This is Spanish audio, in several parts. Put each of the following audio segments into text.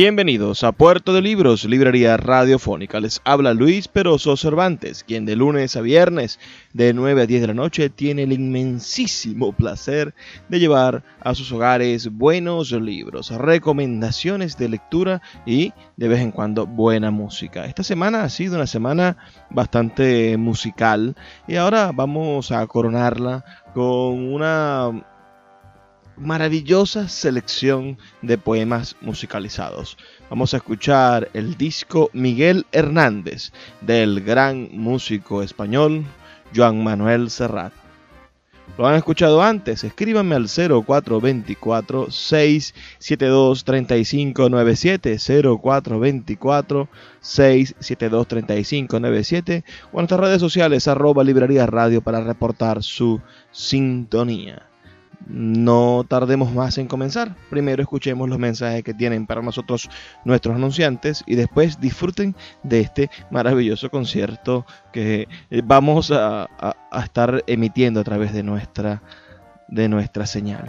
Bienvenidos a Puerto de Libros, Librería Radiofónica. Les habla Luis Peroso Cervantes, quien de lunes a viernes de 9 a 10 de la noche tiene el inmensísimo placer de llevar a sus hogares buenos libros, recomendaciones de lectura y de vez en cuando buena música. Esta semana ha sido una semana bastante musical y ahora vamos a coronarla con una maravillosa selección de poemas musicalizados. Vamos a escuchar el disco Miguel Hernández del gran músico español Joan Manuel Serrat. Lo han escuchado antes, escríbanme al 0424 672 3597 0424 672 3597 o en nuestras redes sociales arroba librería radio para reportar su sintonía no tardemos más en comenzar. Primero escuchemos los mensajes que tienen para nosotros nuestros anunciantes y después disfruten de este maravilloso concierto que eh, vamos a, estar emitiendo a través de nuestra, de nuestra señal.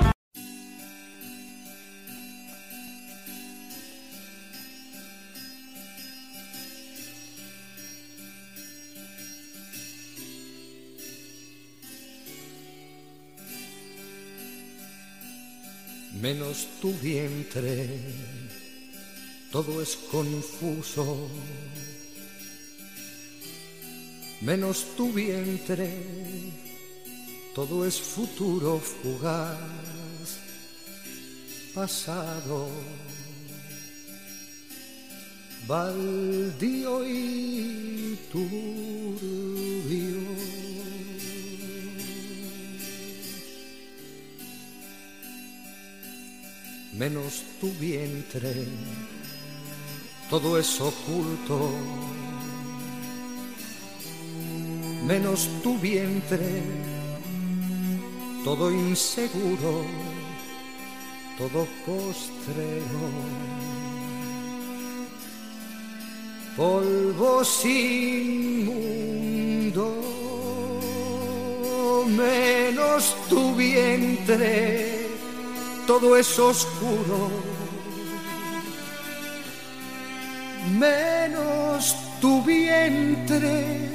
menos tu vientre, todo es confuso, menos tu vientre, todo es futuro fugaz, pasado, baldío y turbio menos tu vientre, todo es oculto, menos tu vientre, todo inseguro, todo postrero, polvo sin mundo, menos tu vientre todo es oscuro, menos tu vientre,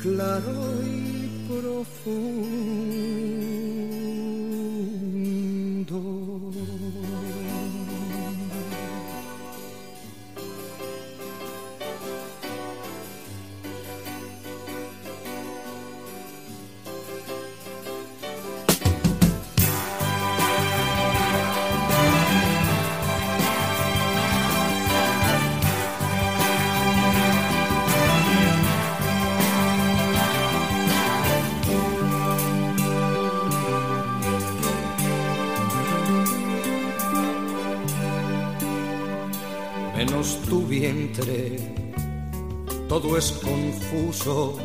claro y profundo. Todo es confuso.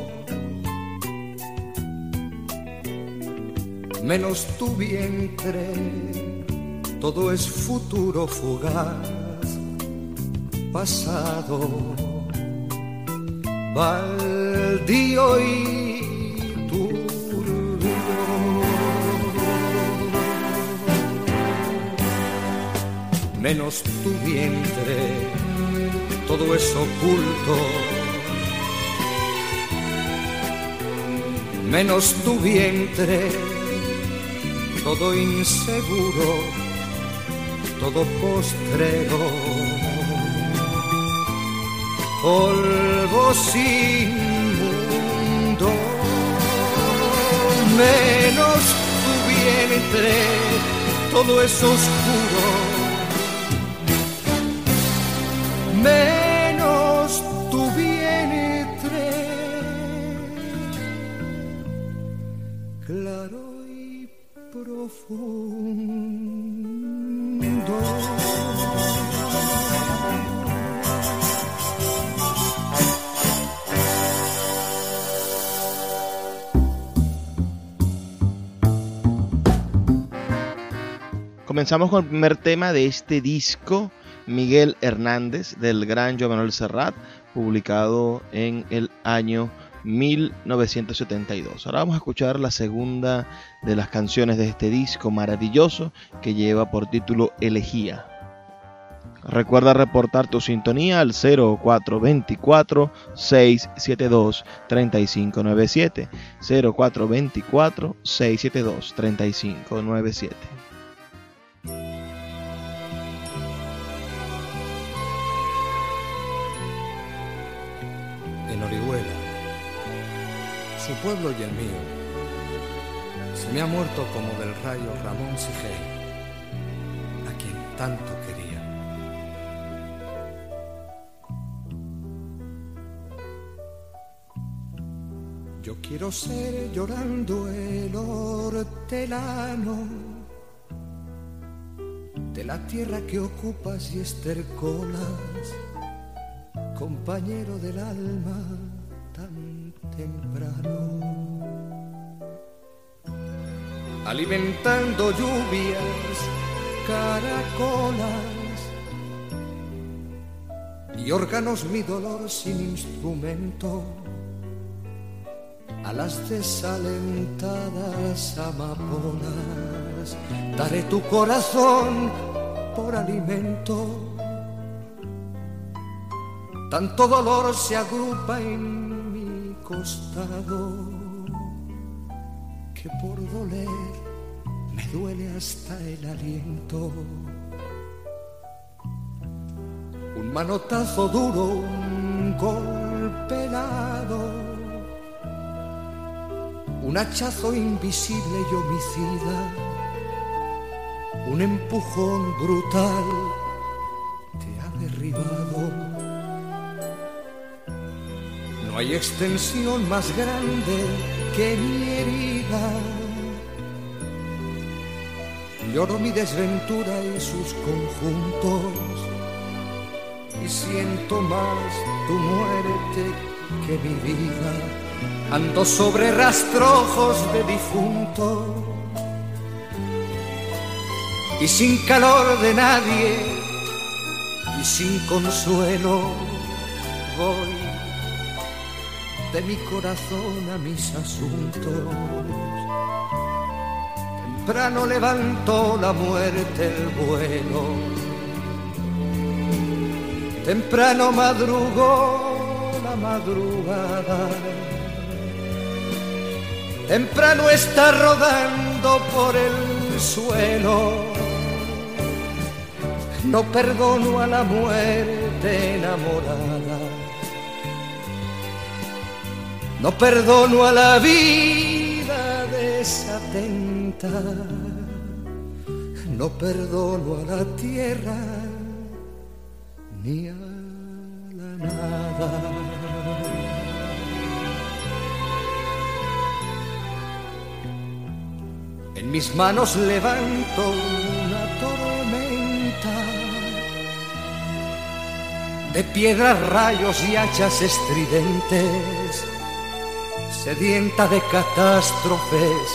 Menos tu vientre, todo es futuro fugaz, pasado, baldío y turbio. menos tu vientre, todo es oculto. Menos tu vientre, todo inseguro, todo postrero. Polvo sin mundo, menos tu vientre, todo es oscuro. Menos Comenzamos con el primer tema de este disco, Miguel Hernández, del gran Joan Manuel Serrat, publicado en el año 1972. Ahora vamos a escuchar la segunda de las canciones de este disco maravilloso que lleva por título Elegía. Recuerda reportar tu sintonía al 0424 672 3597 su pueblo y el mío, se me ha muerto como del rayo Ramón Sigel, a quien tanto quería. Yo quiero ser llorando el hortelano de la tierra que ocupas y estercolas compañero del alma tan temprano. Alimentando lluvias, caracolas y órganos mi dolor sin instrumento a las desalentadas amapolas. Daré tu corazón por alimento tanto dolor se agrupa en costado que por doler me duele hasta el aliento. Un manotazo duro, un golpe helado, un hachazo invisible y homicida, un empujón brutal hay extensión más grande que mi herida. Lloro mi desventura y sus conjuntos y siento más tu muerte que mi vida. Ando sobre rastrojos de difunto y sin calor de nadie y sin consuelo voy de mi corazón a mis asuntos. Temprano levantó la muerte el vuelo, temprano madrugó la madrugada temprano está rodando por el suelo. No perdono a la muerte enamorada. No perdono a la vida desatenta. No perdono a la tierra ni a la nada. En mis manos levanto una tormenta de piedras, rayos y hachas estridentes, sedienta de catástrofes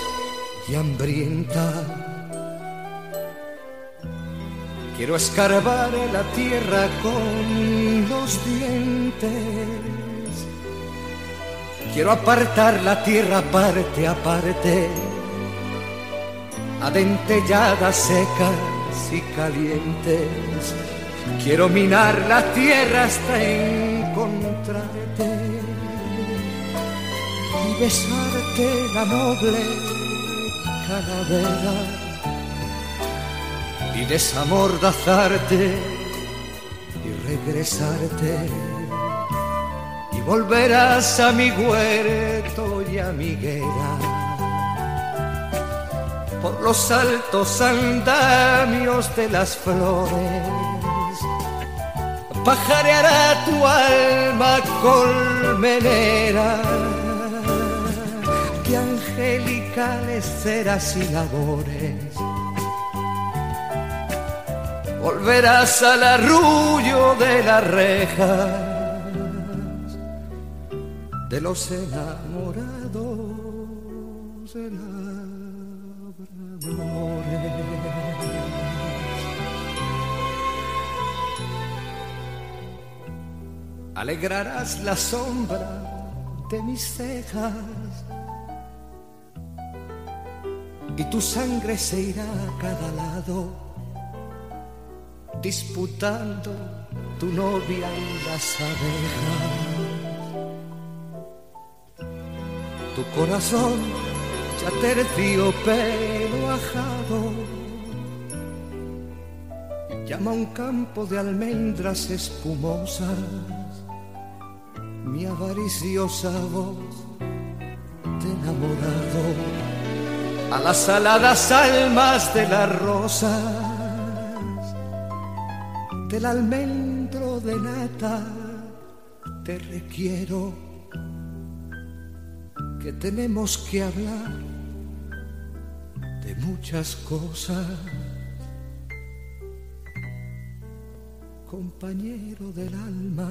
y hambrienta. Quiero escarbar la tierra con los dientes. Quiero apartar la tierra parte a parte adentelladas secas y calientes. Quiero minar la tierra hasta encontrarte y besarte la noble calavera y desamordazarte y regresarte y volverás a mi huerto y a mi guerra por los altos andamios de las flores. Pajareará tu alma colmenera, angelicales serás y labores. Volverás al arrullo de las rejas de los enamorados. Alegrarás la sombra de mis cejas y tu sangre se irá a cada lado disputando tu novia y las abejas. Tu corazón ya tercio pero ajado. Llama un campo de almendras espumosas. Mi avariciosa voz de enamorado a las aladas almas de las rosas del almendro de nata te requiero que tenemos que hablar de muchas cosas. Compañero del alma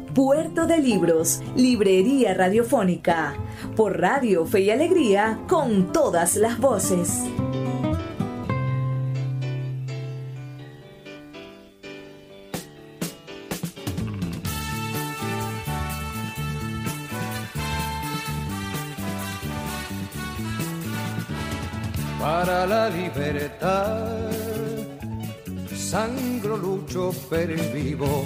Puerto de Libros, Librería Radiofónica, por Radio Fe y Alegría, con todas las voces. Para la libertad, sangro, lucho, pero vivo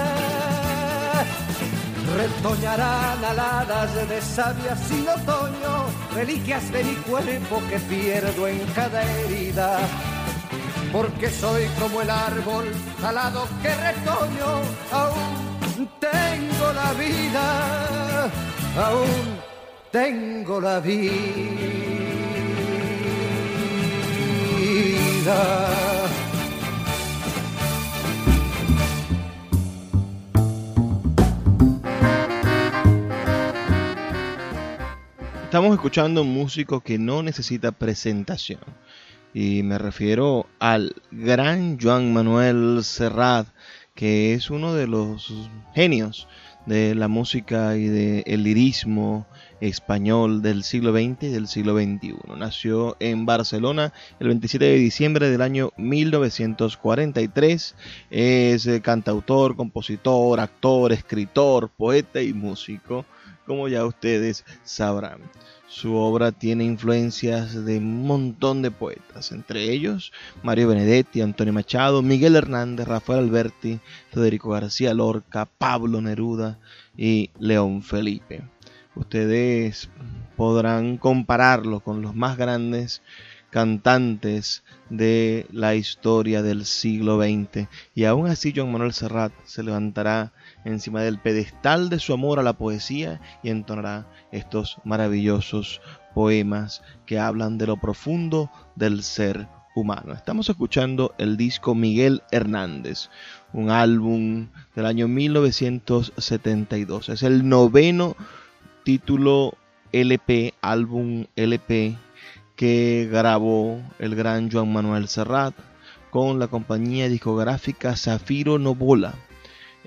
Retoñarán aladas de savia sin otoño, reliquias de mi cuerpo que pierdo en cada herida. Porque soy como el árbol talado que retoño, aún tengo la vida, aún tengo la vida. Estamos escuchando un músico que no necesita presentación. Y me refiero al gran Joan Manuel Serrat, que es uno de los genios de la música y del lirismo español del siglo XX y del siglo XXI. Nació en Barcelona el 27 de diciembre del año 1943. Es eh, cantautor, compositor, actor, escritor, poeta y músico, como ya ustedes sabrán. Su obra tiene influencias de un montón de poetas, entre ellos Mario Benedetti, Antonio Machado, Miguel Hernández, Rafael Alberti, Federico García Lorca, Pablo Neruda y León Felipe ustedes podrán compararlo con los más grandes cantantes de la historia del siglo XX. Y aún así John Manuel Serrat se levantará encima del pedestal de su amor a la poesía y entonará estos maravillosos poemas que hablan de lo profundo del ser humano. Estamos escuchando el disco Miguel Hernández, un álbum del año 1972. Es el noveno título LP, álbum LP que grabó el gran Juan Manuel Serrat con la compañía discográfica Zafiro Novola.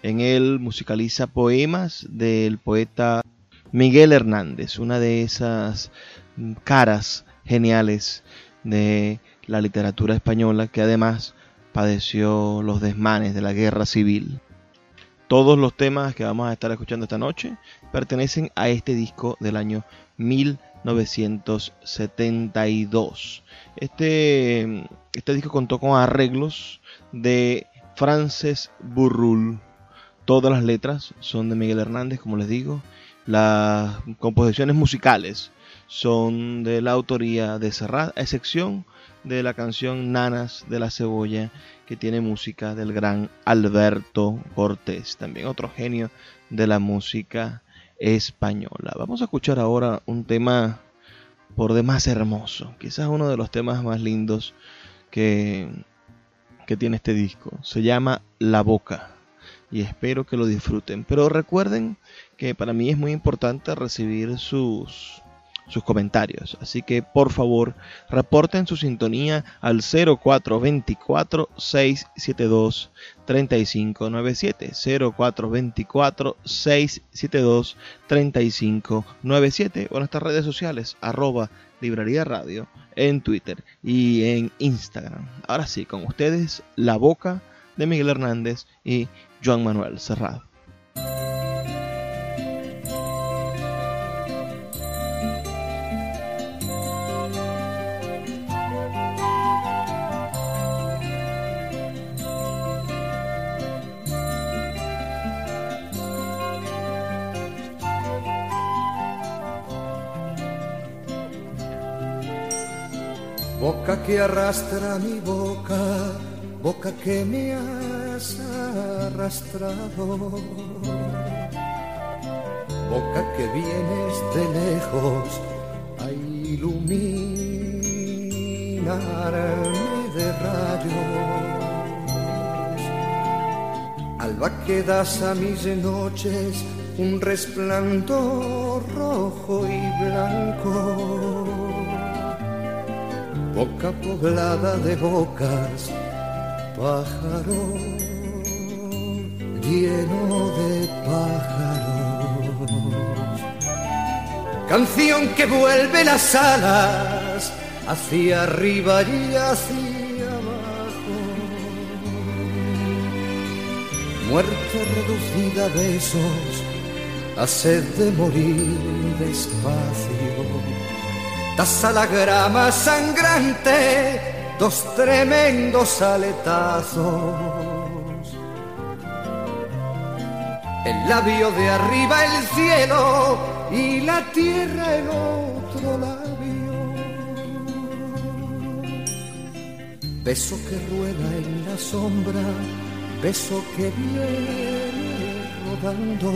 En él musicaliza poemas del poeta Miguel Hernández, una de esas caras geniales de la literatura española que además padeció los desmanes de la guerra civil. Todos los temas que vamos a estar escuchando esta noche pertenecen a este disco del año 1972. Este, este disco contó con arreglos de Frances Burrul. Todas las letras son de Miguel Hernández, como les digo. Las composiciones musicales son de la autoría de Serrat, a excepción de la canción Nanas de la Cebolla, que tiene música del gran Alberto Cortés, también otro genio de la música española. Vamos a escuchar ahora un tema por demás hermoso, quizás uno de los temas más lindos que, que tiene este disco. Se llama La Boca y espero que lo disfruten. Pero recuerden que para mí es muy importante recibir sus sus comentarios. Así que por favor reporten su sintonía al 0424 672 3597 0424 672 3597 o en nuestras redes sociales arroba librería radio en Twitter y en Instagram. Ahora sí, con ustedes La Boca de Miguel Hernández y Joan Manuel Serrado. Boca que arrastra mi boca boca que me has arrastrado, boca que vienes de lejos a iluminarme de rayos, alba que das a mis noches un resplandor rojo y blanco. Boca poblada de bocas, pájaro lleno de pájaros. Canción que vuelve las alas hacia arriba y hacia abajo. Muerte reducida a besos, a sed de morir despacio das a la grama sangrante dos tremendos aletazos. El labio de arriba el cielo y la tierra el otro labio. Beso que rueda en la sombra, beso que viene rodando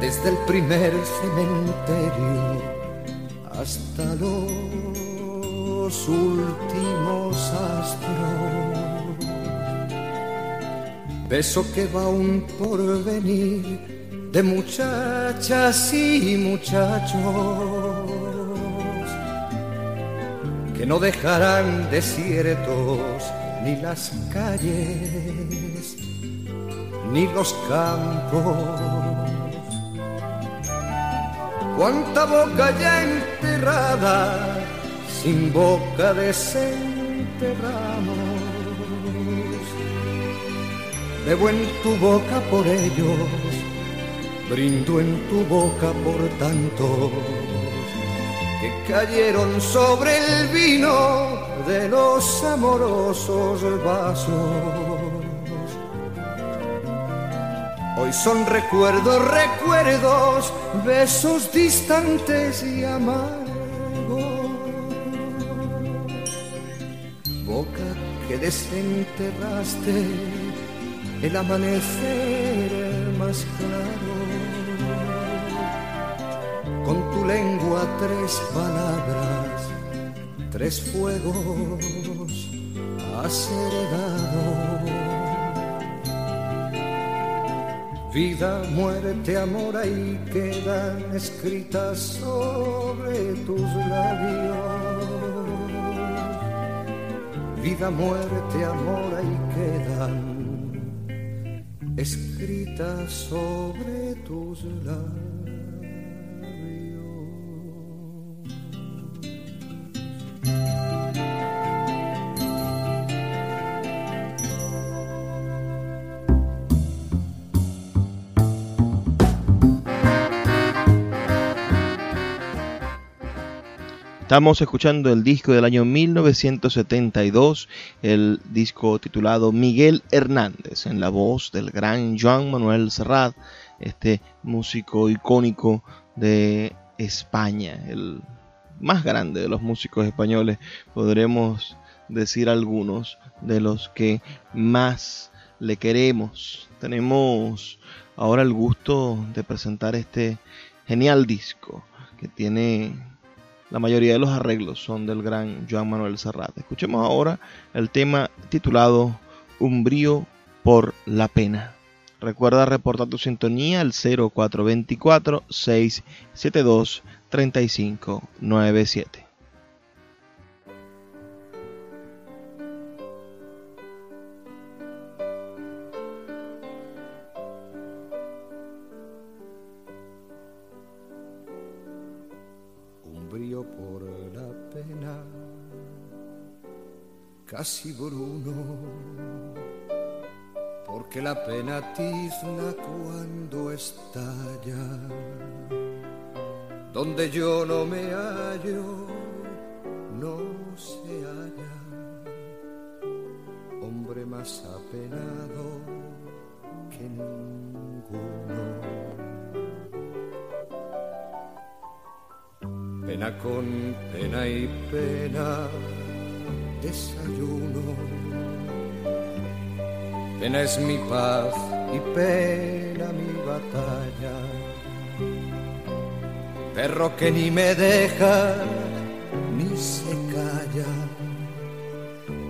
desde el primer cementerio hasta los últimos astros. Beso que va un porvenir de muchachas y muchachos que no dejarán desiertos ni las calles ni los campos cuánta boca ya enterrada, sin boca desenterramos. Bebo en tu boca por ellos, brindo en tu boca por tantos que cayeron sobre el vino de los amorosos vasos. Hoy son recuerdos, recuerdos, besos distantes y amargos. Que desenterraste el amanecer más claro. Con tu lengua tres palabras, tres fuegos has heredado Vida, muerte, amor, ahí quedan escritas sobre tus labios. Vida, muerte, amor, ahí quedan escritas sobre tus labios. Estamos escuchando el disco del año 1972, el disco titulado Miguel Hernández, en la voz del gran Joan Manuel Serrat, este músico icónico de España, el más grande de los músicos españoles, podremos decir algunos de los que más le queremos. Tenemos ahora el gusto de presentar este genial disco que tiene la mayoría de los arreglos son del gran Joan Manuel Serrat. Escuchemos ahora el tema titulado Umbrío por la pena. Recuerda reportar tu sintonía al 0424 672 3597. Casi bruno, porque la pena tizna cuando estalla, donde yo no me hallo, no se halla, hombre más apenado que ninguno. pena con pena y pena, desayuno. Pena es mi paz y pena mi batalla. Perro que ni me deja ni se calla,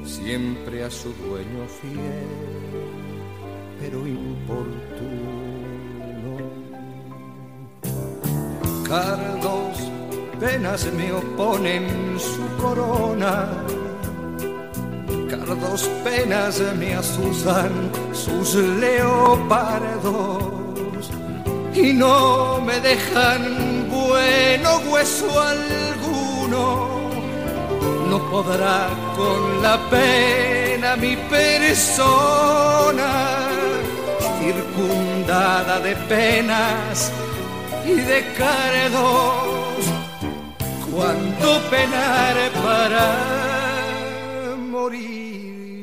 siempre a su dueño fiel, pero importuno. Cardos penas me oponen su corona. Cardos penas me asustan sus leopardos. Y no me dejan bueno hueso alguno. No podrá con la pena mi persona, circundada de penas y de cardos, cuánto penar para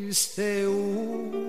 Euristeu.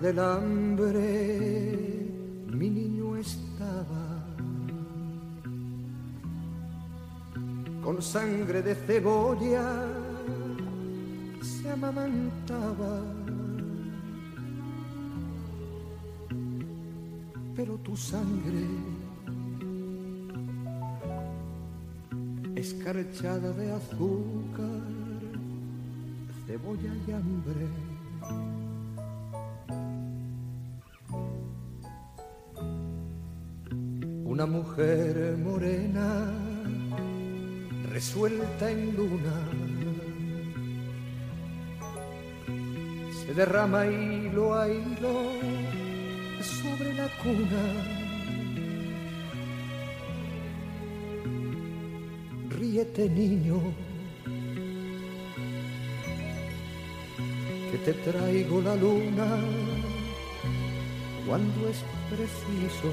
del hambre mi niño estaba. Con sangre de cebolla se amamantaba. Pero tu sangre, escarchada de azúcar, cebolla y hambre resuelta en luna. Se derrama hilo a hilo sobre la cuna. Ríete niño, que te traigo la luna cuando es preciso.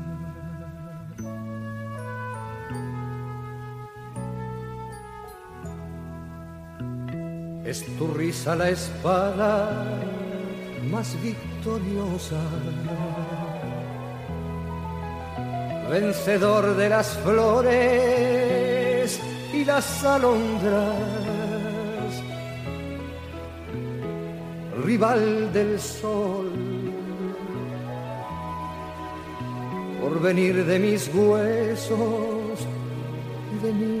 Es tu risa la espada más victoriosa. Vencedor de las flores y las alondras. rival del sol. Por venir de mis huesos de mi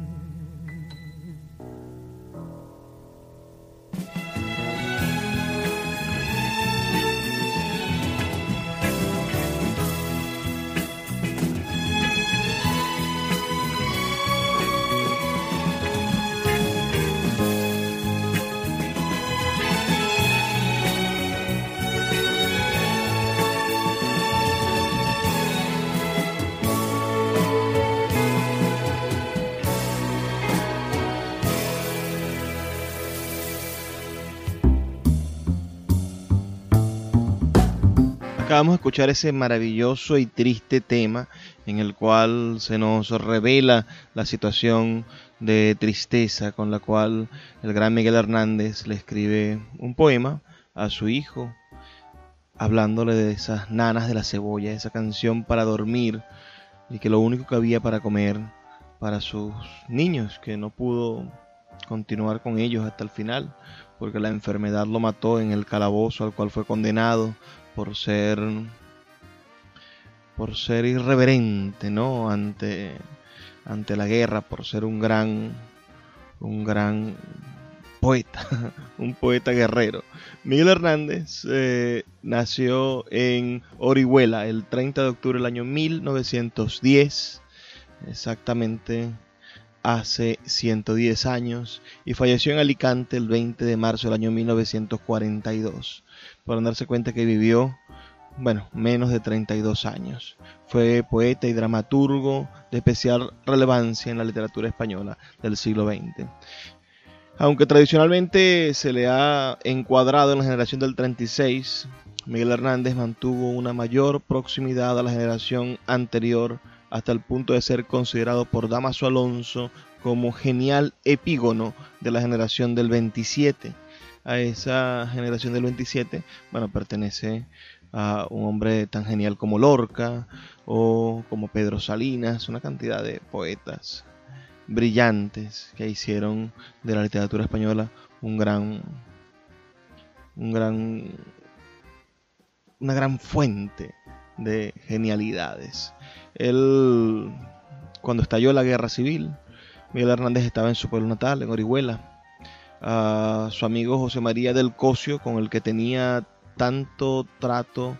Acabamos de escuchar ese maravilloso y triste tema en el cual se nos revela la situación de tristeza con la cual el gran Miguel Hernández le escribe un poema a su hijo, hablándole de esas nanas de la cebolla, esa canción para dormir y que lo único que había para comer para sus niños, que no pudo continuar con ellos hasta el final, porque la enfermedad lo mató en el calabozo al cual fue condenado por ser por ser irreverente, ¿no? ante ante la guerra, por ser un gran un gran poeta, un poeta guerrero. Miguel Hernández eh, nació en Orihuela el 30 de octubre del año 1910, exactamente hace 110 años, y falleció en Alicante el 20 de marzo del año 1942 para darse cuenta que vivió, bueno, menos de 32 años. Fue poeta y dramaturgo de especial relevancia en la literatura española del siglo XX. Aunque tradicionalmente se le ha encuadrado en la generación del 36, Miguel Hernández mantuvo una mayor proximidad a la generación anterior hasta el punto de ser considerado por Damaso Alonso como genial epígono de la generación del 27 a esa generación del 27, bueno, pertenece a un hombre tan genial como Lorca o como Pedro Salinas, una cantidad de poetas brillantes que hicieron de la literatura española un gran un gran una gran fuente de genialidades. Él cuando estalló la guerra civil, Miguel Hernández estaba en su pueblo natal, en Orihuela, a su amigo José María del Cosio, con el que tenía tanto trato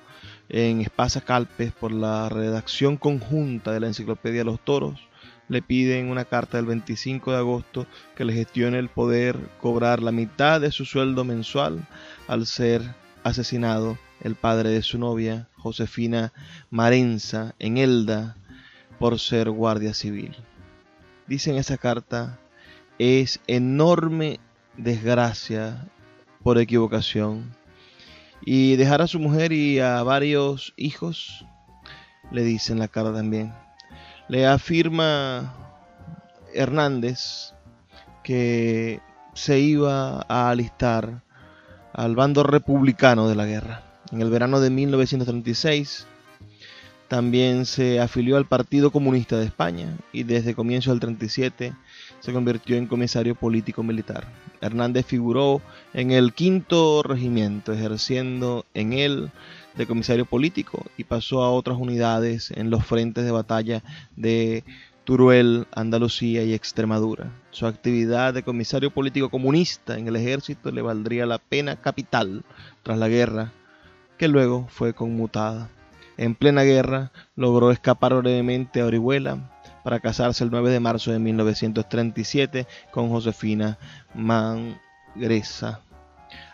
en Espasa Calpes por la redacción conjunta de la Enciclopedia los Toros, le piden una carta del 25 de agosto que le gestione el poder cobrar la mitad de su sueldo mensual al ser asesinado el padre de su novia, Josefina Marenza, en Elda, por ser guardia civil. Dice en esa carta, es enorme desgracia por equivocación y dejar a su mujer y a varios hijos, le dice en la carta también. Le afirma Hernández que se iba a alistar al bando republicano de la guerra. En el verano de 1936 también se afilió al Partido Comunista de España y desde comienzo del 37 se convirtió en comisario político militar. Hernández figuró en el quinto regimiento, ejerciendo en él de comisario político y pasó a otras unidades en los frentes de batalla de Turuel, Andalucía y Extremadura. Su actividad de comisario político comunista en el ejército le valdría la pena capital tras la guerra que luego fue conmutada. En plena guerra logró escapar brevemente a Orihuela para casarse el 9 de marzo de 1937 con Josefina Mangresa.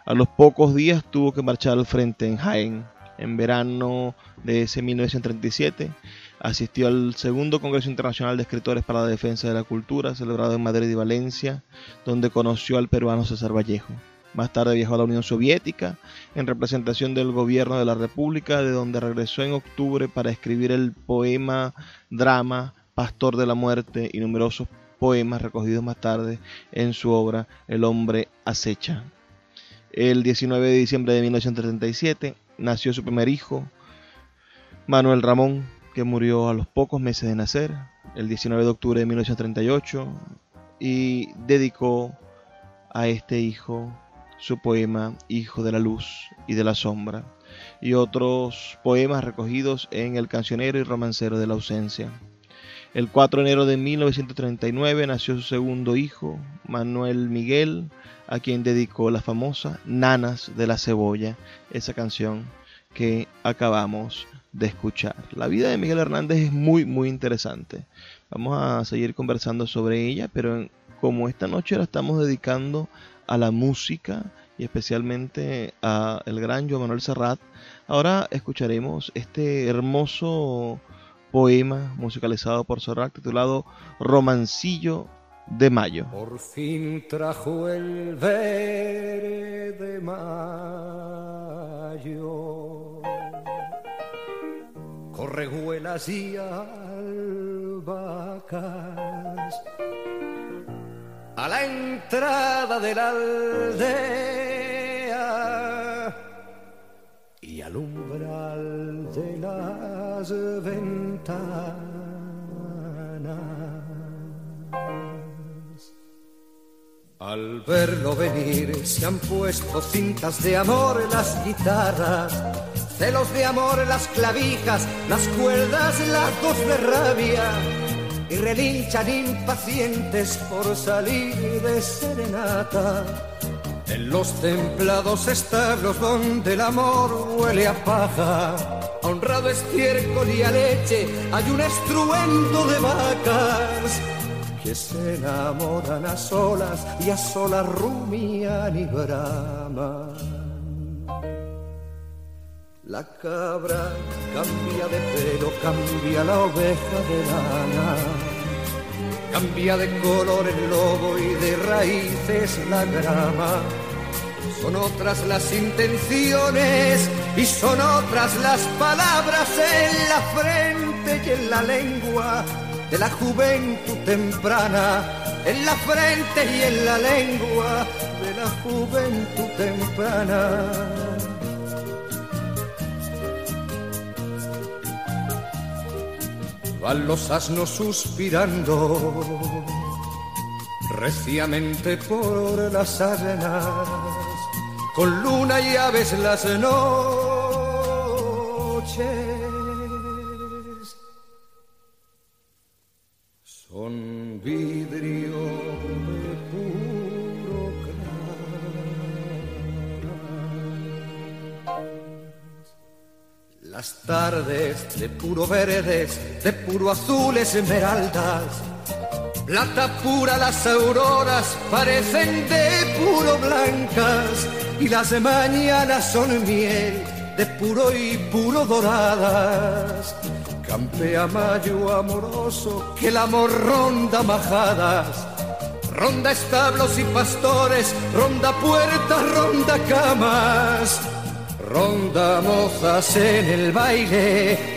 A los pocos días tuvo que marchar al frente en Jaén. En verano de ese 1937 asistió al segundo Congreso Internacional de Escritores para la Defensa de la Cultura, celebrado en Madrid y Valencia, donde conoció al peruano César Vallejo. Más tarde viajó a la Unión Soviética en representación del gobierno de la República, de donde regresó en octubre para escribir el poema drama Pastor de la Muerte y numerosos poemas recogidos más tarde en su obra El hombre acecha. El 19 de diciembre de 1937 nació su primer hijo, Manuel Ramón, que murió a los pocos meses de nacer, el 19 de octubre de 1938, y dedicó a este hijo su poema Hijo de la Luz y de la Sombra, y otros poemas recogidos en El Cancionero y Romancero de la Ausencia. El 4 de enero de 1939 nació su segundo hijo, Manuel Miguel, a quien dedicó la famosa Nanas de la Cebolla, esa canción que acabamos de escuchar. La vida de Miguel Hernández es muy, muy interesante. Vamos a seguir conversando sobre ella, pero como esta noche la estamos dedicando a la música y especialmente a el gran Joan Manuel Serrat. Ahora escucharemos este hermoso poema musicalizado por Serrat titulado Romancillo de Mayo. Por fin trajo el verde mayo, correjuelas y albahacas a la entrada de la aldea y al umbral de ventanas. Al verlo venir se han puesto cintas de amor en las guitarras, celos de amor en las clavijas, las cuerdas, lazos de rabia y relinchan impacientes por salir de serenata. En los templados establos donde el amor huele a paja, a honrado estiércol y a leche hay un estruendo de vacas que se enamoran a solas y a solas rumian y braman. La cabra cambia de pelo, cambia la oveja de lana, cambia de color el lobo y de raíces la grama. Son otras las intenciones y son otras las palabras en la frente y en la lengua de la juventud temprana, en la frente y en la lengua de la juventud temprana. Van los asnos suspirando reciamente por las arenas, con luna y aves las noches. De puro verdes, de puro azules esmeraldas. Plata pura las auroras parecen de puro blancas y las mañanas son miel de puro y puro doradas. Campea mayo amoroso que el amor ronda majadas. Ronda establos y pastores, ronda puertas, ronda camas Ronda mozas en el baile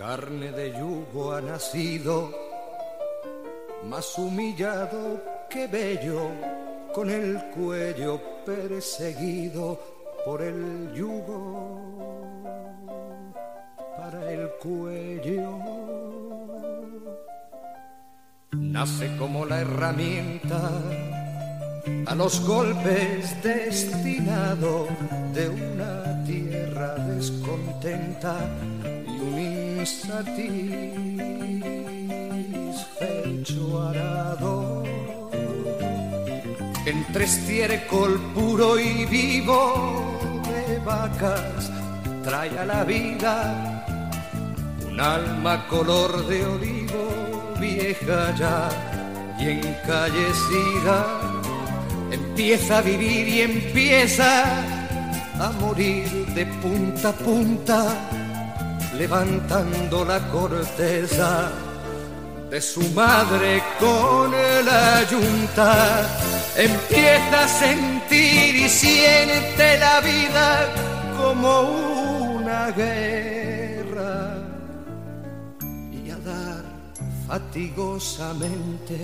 Carne de yugo ha nacido, más humillado que bello, con el cuello perseguido por el yugo, para el cuello. Nace como la herramienta a los golpes destinado de una tierra descontenta satisfecho arado entre estiércol puro y vivo de vacas trae a la vida un alma color de olivo vieja ya y encallecida. Empieza a vivir y empieza a morir de punta a punta levantando la corteza de su madre con la yunta, empieza a sentir y siente la vida como una guerra y a dar fatigosamente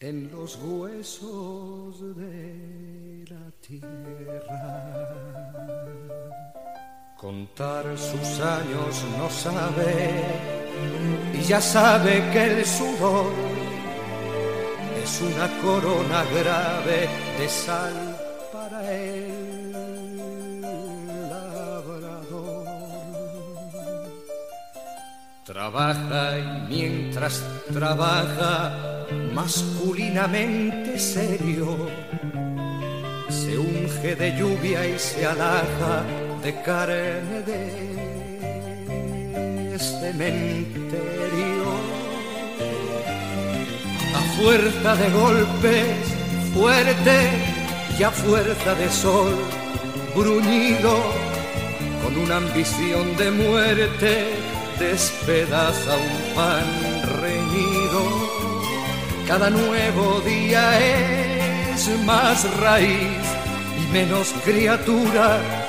en los huesos de la tierra. Contar sus años no sabe y ya sabe que el sudor es una corona grave de sal para labrador. Trabaja y mientras trabaja masculinamente serio, se unge de lluvia y se alaja de carne de cementerio. A fuerza de golpes fuerte y a fuerza de sol bruñido, con una ambición de muerte, despedaza un pan reñido. Cada nuevo día es más raíz y menos criatura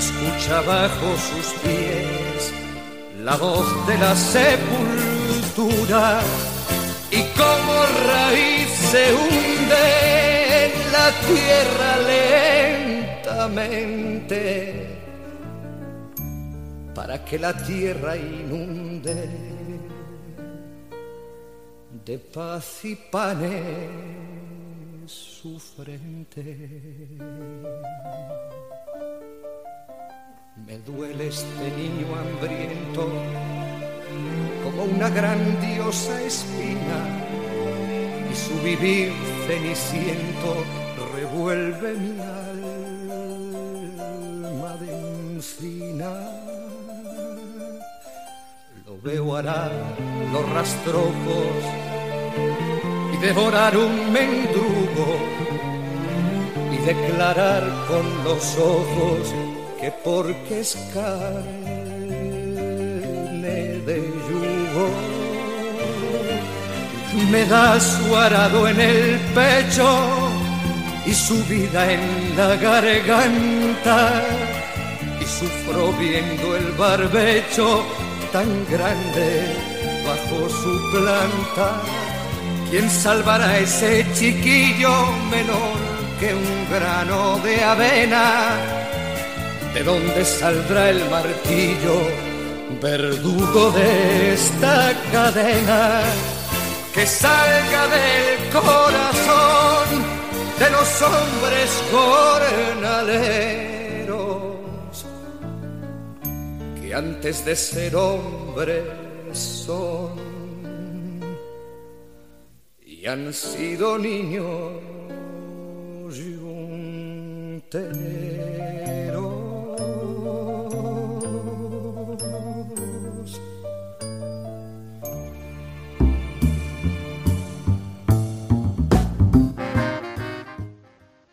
escucha bajo sus pies la voz de la sepultura y como raíz se hunde en la tierra lentamente para que la tierra inunde de paz y panes su frente. Me duele este niño hambriento como una grandiosa espina y su vivir ceniciento revuelve mi alma de encina. Lo veo arar los rastrojos y devorar un mendrugo y declarar con los ojos que porque es carne de yugo me da su arado en el pecho y su vida en la garganta y sufro viendo el barbecho tan grande bajo su planta. ¿Quién salvará a ese chiquillo menor que un grano de avena? ¿De dónde saldrá el martillo, verdugo de esta cadena? Que salga del corazón de los hombres jornaleros que antes de ser hombres son y han sido niños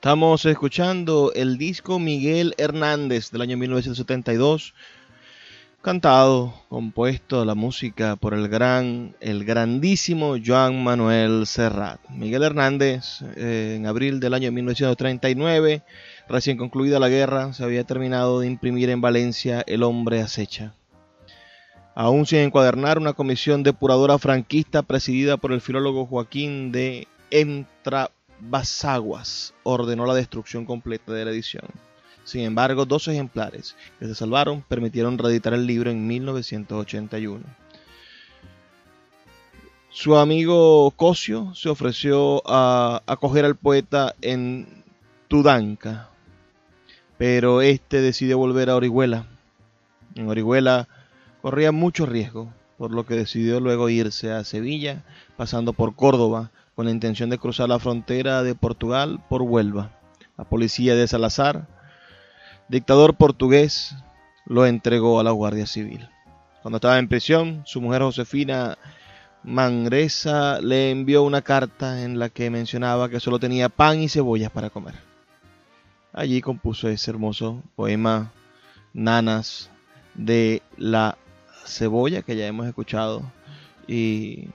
Estamos escuchando el disco Miguel Hernández del año 1972, cantado, compuesto la música por el gran, el grandísimo Joan Manuel Serrat. Miguel Hernández, eh, en abril del año 1939, recién concluida la guerra, se había terminado de imprimir en Valencia El hombre acecha. Aún sin encuadernar, una comisión depuradora franquista presidida por el filólogo Joaquín de Entra Basaguas ordenó la destrucción completa de la edición. Sin embargo, dos ejemplares que se salvaron permitieron reeditar el libro en 1981. Su amigo Cosio se ofreció a acoger al poeta en Tudanca, pero este decidió volver a Orihuela. En Orihuela corría mucho riesgo, por lo que decidió luego irse a Sevilla, pasando por Córdoba, con la intención de cruzar la frontera de Portugal por Huelva. La policía de Salazar, dictador portugués, lo entregó a la Guardia Civil. Cuando estaba en prisión, su mujer Josefina Mangresa le envió una carta en la que mencionaba que solo tenía pan y cebollas para comer. Allí compuso ese hermoso poema Nanas de la cebolla que ya hemos escuchado y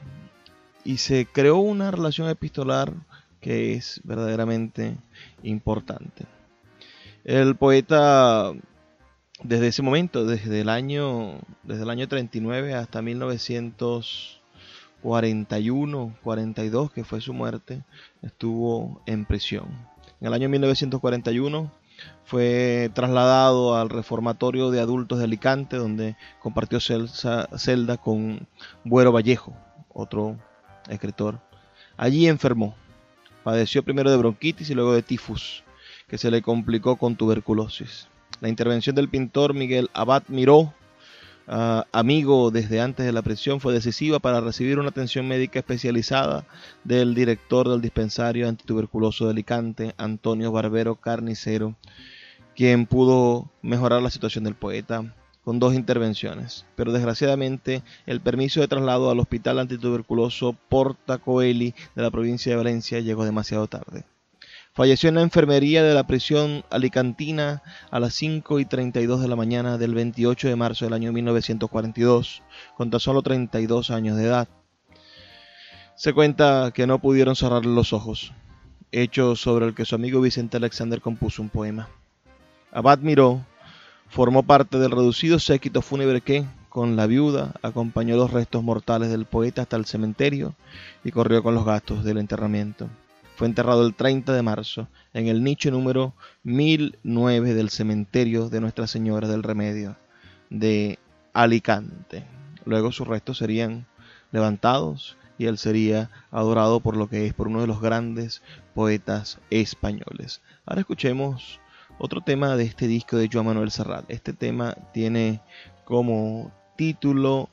y se creó una relación epistolar que es verdaderamente importante. El poeta desde ese momento, desde el año, desde el año 39 hasta 1941, 42, que fue su muerte, estuvo en prisión. En el año 1941 fue trasladado al reformatorio de adultos de Alicante, donde compartió celda con Buero Vallejo, otro escritor. Allí enfermó. Padeció primero de bronquitis y luego de tifus, que se le complicó con tuberculosis. La intervención del pintor Miguel Abad Miró, ah, amigo desde antes de la prisión, fue decisiva para recibir una atención médica especializada del director del dispensario antituberculoso de Alicante, Antonio Barbero Carnicero, quien pudo mejorar la situación del poeta con dos intervenciones, pero desgraciadamente el permiso de traslado al hospital antituberculoso Porta Coeli de la provincia de Valencia llegó demasiado tarde. Falleció en la enfermería de la prisión alicantina a las 5 y 32 de la mañana del 28 de marzo del año 1942, con tan solo 32 años de edad. Se cuenta que no pudieron cerrarle los ojos, hecho sobre el que su amigo Vicente Alexander compuso un poema. Abad miró Formó parte del reducido séquito fúnebre que, con la viuda, acompañó los restos mortales del poeta hasta el cementerio y corrió con los gastos del enterramiento. Fue enterrado el 30 de marzo en el nicho número 1009 del cementerio de Nuestra Señora del Remedio de Alicante. Luego sus restos serían levantados y él sería adorado por lo que es por uno de los grandes poetas españoles. Ahora escuchemos otro tema de este disco de Joan Manuel Serrat. Este tema tiene como título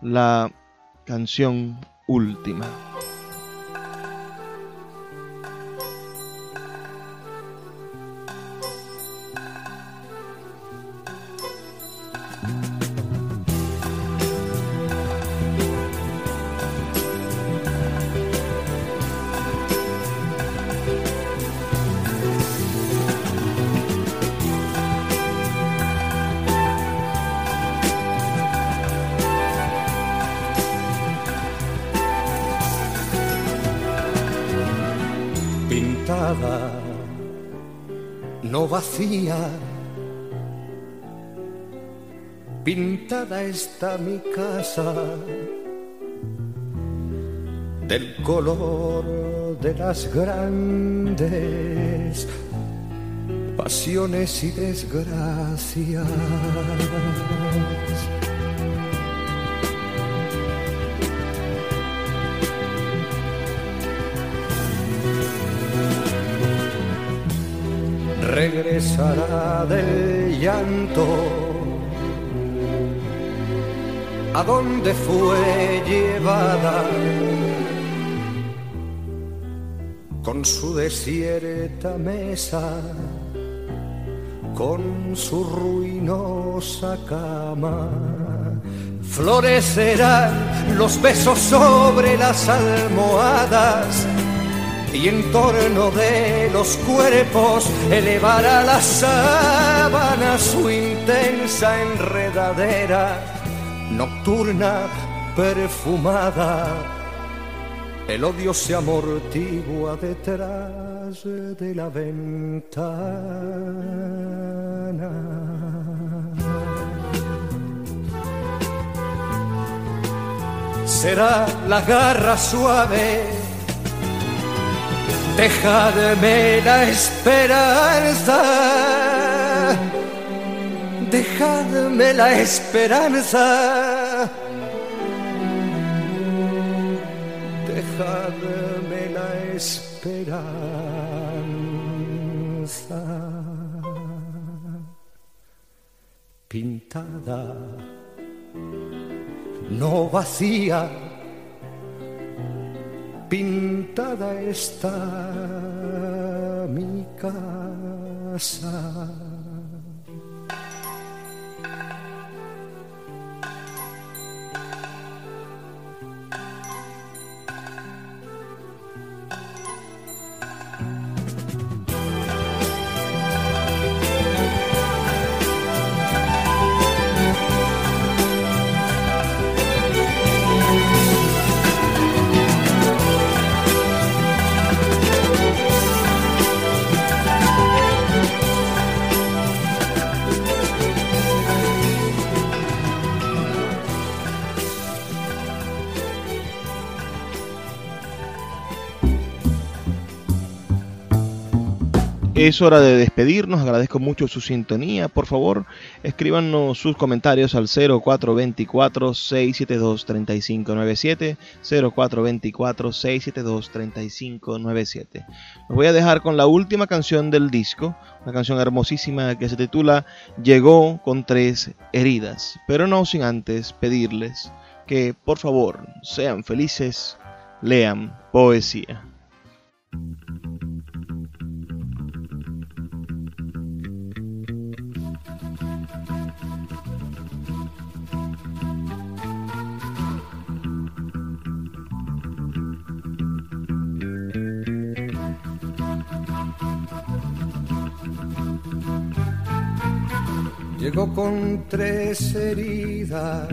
la canción última. No vacía. Pintada está mi casa del color de las grandes pasiones y desgracias. Regresará del llanto a donde fue llevada con su desierta mesa, con su ruinosa cama. Florecerán los besos sobre las almohadas y en torno de los cuerpos elevará la sábana su intensa enredadera nocturna perfumada. El odio se amortigua detrás de la ventana. Será la garra suave Dejadme la esperanza, dejadme la esperanza, dejadme la esperanza. Pintada, no vacía pintada está mi casa. Es hora de despedirnos, agradezco mucho su sintonía. Por favor, escríbanos sus comentarios al 0424-672-3597, 0424-672-3597. Los voy a dejar con la última canción del disco, una canción hermosísima que se titula Llegó con tres heridas, pero no sin antes pedirles que por favor sean felices, lean poesía. Llegó con tres heridas,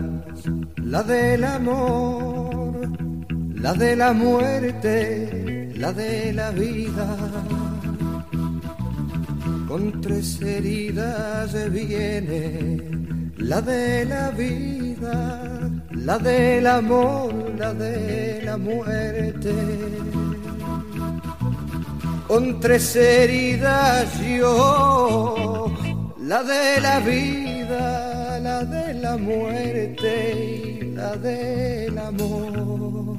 la del amor, la de la muerte, la de la vida. Con tres heridas viene la de la vida, la del amor, la de la muerte. Con tres heridas yo la de la vida, la de la muerte y la del amor.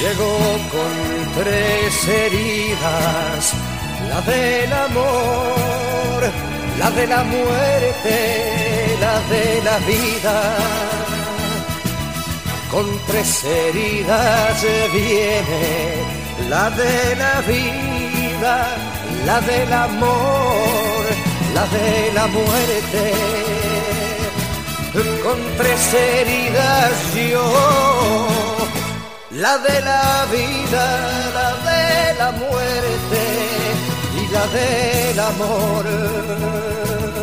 Llegó con tres heridas, la del amor, la de la muerte la de la vida. Con tres heridas viene la de la vida, la del amor, la de la muerte. Con tres heridas yo, la de la vida, la de la muerte y la del amor